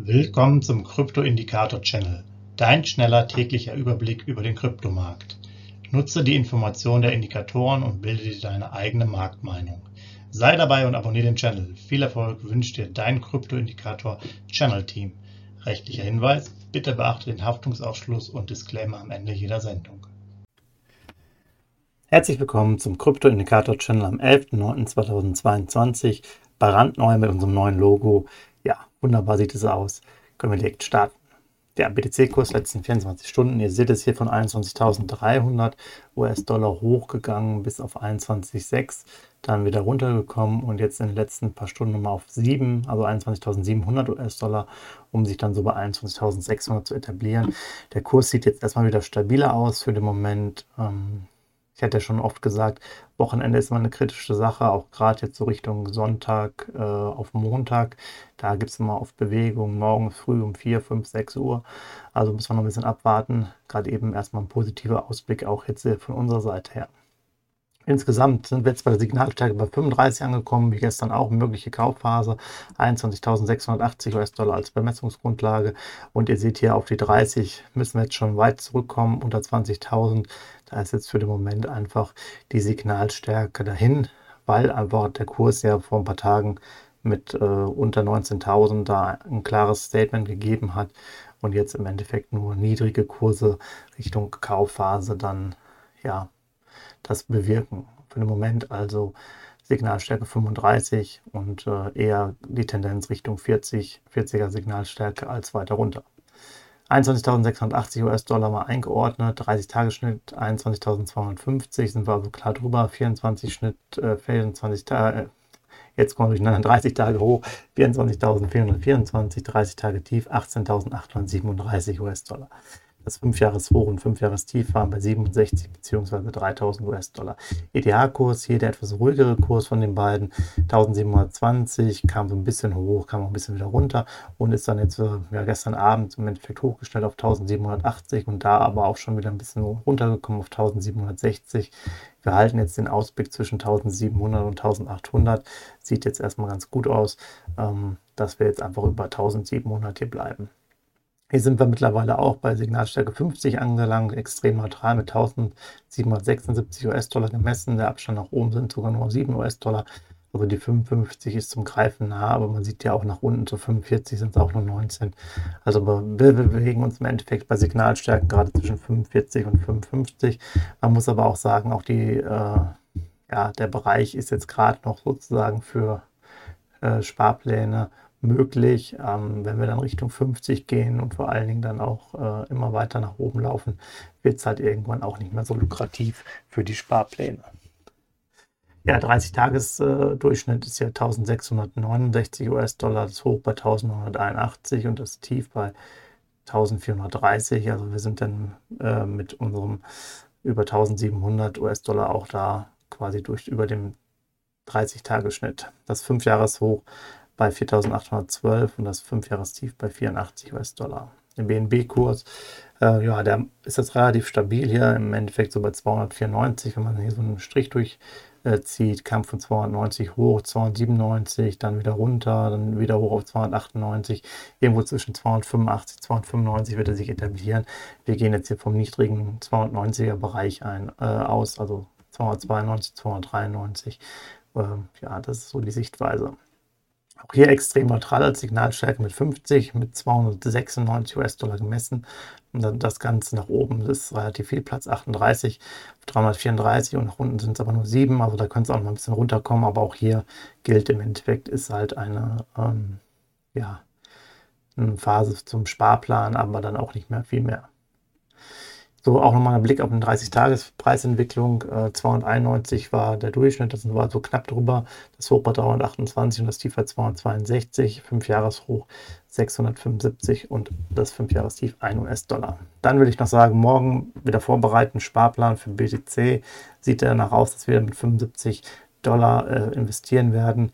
Willkommen zum Krypto-Indikator-Channel, dein schneller täglicher Überblick über den Kryptomarkt. Nutze die Informationen der Indikatoren und bilde dir deine eigene Marktmeinung. Sei dabei und abonniere den Channel. Viel Erfolg wünscht dir dein Krypto-Indikator-Channel-Team. Rechtlicher Hinweis, bitte beachte den Haftungsausschluss und Disclaimer am Ende jeder Sendung. Herzlich willkommen zum Krypto-Indikator-Channel am 11.09.2022 bei Randneu mit unserem neuen Logo. Wunderbar sieht es aus. Können wir direkt starten. Der BTC-Kurs letzten 24 Stunden, ihr seht es hier von 21.300 US-Dollar hochgegangen bis auf 21,6, dann wieder runtergekommen und jetzt in den letzten paar Stunden nochmal auf 7, also 21.700 US-Dollar, um sich dann so bei 21.600 zu etablieren. Der Kurs sieht jetzt erstmal wieder stabiler aus für den Moment. Ähm, ich hatte ja schon oft gesagt, Wochenende ist immer eine kritische Sache, auch gerade jetzt so Richtung Sonntag äh, auf Montag. Da gibt es immer oft Bewegungen, morgen früh um 4, 5, 6 Uhr. Also müssen wir noch ein bisschen abwarten. Gerade eben erstmal ein positiver Ausblick auch jetzt von unserer Seite her. Insgesamt sind wir jetzt bei der Signalstärke bei 35 angekommen, wie gestern auch, mögliche Kaufphase, 21.680 US-Dollar als Bemessungsgrundlage. Und ihr seht hier auf die 30 müssen wir jetzt schon weit zurückkommen, unter 20.000. Da ist jetzt für den Moment einfach die Signalstärke dahin, weil einfach der Kurs ja vor ein paar Tagen mit äh, unter 19.000 da ein klares Statement gegeben hat und jetzt im Endeffekt nur niedrige Kurse Richtung Kaufphase dann ja das bewirken. Für den Moment also Signalstärke 35 und äh, eher die Tendenz Richtung 40, 40er Signalstärke als weiter runter. 21.680 US-Dollar mal eingeordnet, 30-Tage-Schnitt 21.250, sind wir also klar drüber, 24 Schnitt, äh, 24 Tage, äh, jetzt kommen wir durcheinander, 30 Tage hoch, 24.424, 30 Tage tief, 18.837 US-Dollar. Das 5-Jahres-Hoch und 5-Jahres-Tief waren bei 67 bzw. 3000 US-Dollar. ETH-Kurs, hier der etwas ruhigere Kurs von den beiden, 1720, kam so ein bisschen hoch, kam auch ein bisschen wieder runter und ist dann jetzt ja, gestern Abend im Endeffekt hochgestellt auf 1780 und da aber auch schon wieder ein bisschen runtergekommen auf 1760. Wir halten jetzt den Ausblick zwischen 1700 und 1800. Sieht jetzt erstmal ganz gut aus, ähm, dass wir jetzt einfach über 1700 hier bleiben. Hier sind wir mittlerweile auch bei Signalstärke 50 angelangt, extrem neutral mit 1776 US-Dollar gemessen. Der Abstand nach oben sind sogar nur 7 US-Dollar. Also die 55 ist zum Greifen nah, aber man sieht ja auch nach unten zu 45 sind es auch nur 19. Also wir bewegen uns im Endeffekt bei Signalstärken gerade zwischen 45 und 55. Man muss aber auch sagen, auch die, äh, ja, der Bereich ist jetzt gerade noch sozusagen für äh, Sparpläne möglich. Ähm, wenn wir dann Richtung 50 gehen und vor allen Dingen dann auch äh, immer weiter nach oben laufen, wird es halt irgendwann auch nicht mehr so lukrativ für die Sparpläne. Ja, 30-Tages-Durchschnitt ist ja 1669 US-Dollar, das Hoch bei 1981 und das Tief bei 1430. Also wir sind dann äh, mit unserem über 1700 US-Dollar auch da quasi durch über dem 30-Tagesschnitt. Das 5-Jahres-Hoch bei 4.812 und das 5-Jahres-Tief bei 84 US-Dollar. Der BNB-Kurs, äh, ja, der ist jetzt relativ stabil hier, im Endeffekt so bei 294, wenn man hier so einen Strich durchzieht, äh, kam von 290 hoch, 297, dann wieder runter, dann wieder hoch auf 298, irgendwo zwischen 285, 295 wird er sich etablieren. Wir gehen jetzt hier vom niedrigen 290er Bereich ein, äh, aus, also 292, 293. Äh, ja, das ist so die Sichtweise. Auch hier extrem neutral als Signalstärke mit 50, mit 296 US-Dollar gemessen. Und dann das Ganze nach oben ist relativ viel, Platz 38, 334 und nach unten sind es aber nur 7. Also da könnte es auch noch ein bisschen runterkommen. Aber auch hier gilt im Endeffekt, ist halt eine, ähm, ja, eine Phase zum Sparplan, aber dann auch nicht mehr viel mehr. So, auch nochmal ein Blick auf eine 30-Tages-Preisentwicklung. Äh, 291 war der Durchschnitt, das war so knapp drüber. Das Hoch bei 328 und das Tief bei 262. 5-Jahres-Hoch 675 und das 5-Jahres-Tief 1 US-Dollar. Dann will ich noch sagen, morgen wieder vorbereiten. Sparplan für BTC. Sieht danach aus, dass wir mit 75 Dollar äh, investieren werden.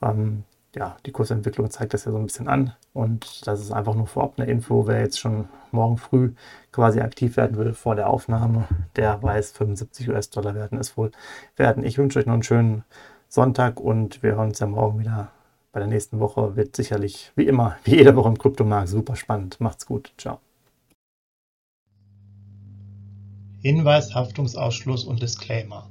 Ähm, ja, die Kursentwicklung zeigt das ja so ein bisschen an. Und das ist einfach nur vorab eine Info. Wer jetzt schon morgen früh quasi aktiv werden will vor der Aufnahme, der weiß, 75 US-Dollar werden es wohl werden. Ich wünsche euch noch einen schönen Sonntag und wir hören uns ja morgen wieder bei der nächsten Woche wird sicherlich, wie immer, wie jede Woche im Kryptomarkt, super spannend. Macht's gut. Ciao. Hinweis, Haftungsausschluss und Disclaimer.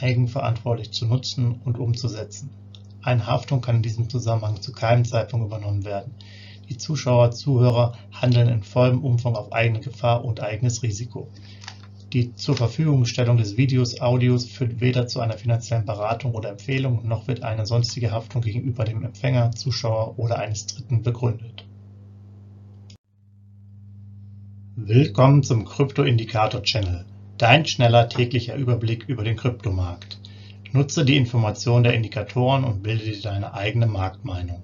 eigenverantwortlich zu nutzen und umzusetzen. Eine Haftung kann in diesem Zusammenhang zu keinem Zeitpunkt übernommen werden. Die Zuschauer/Zuhörer handeln in vollem Umfang auf eigene Gefahr und eigenes Risiko. Die Zurverfügungstellung des Videos, Audios führt weder zu einer finanziellen Beratung oder Empfehlung, noch wird eine sonstige Haftung gegenüber dem Empfänger, Zuschauer oder eines Dritten begründet. Willkommen zum Krypto-Indikator Channel, dein schneller täglicher Überblick über den Kryptomarkt. Nutze die Informationen der Indikatoren und bilde dir deine eigene Marktmeinung.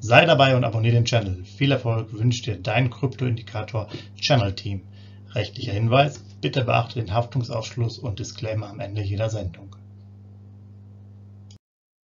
Sei dabei und abonniere den Channel. Viel Erfolg wünscht dir dein Krypto-Indikator Channel Team. Rechtlicher Hinweis, bitte beachte den Haftungsausschluss und Disclaimer am Ende jeder Sendung.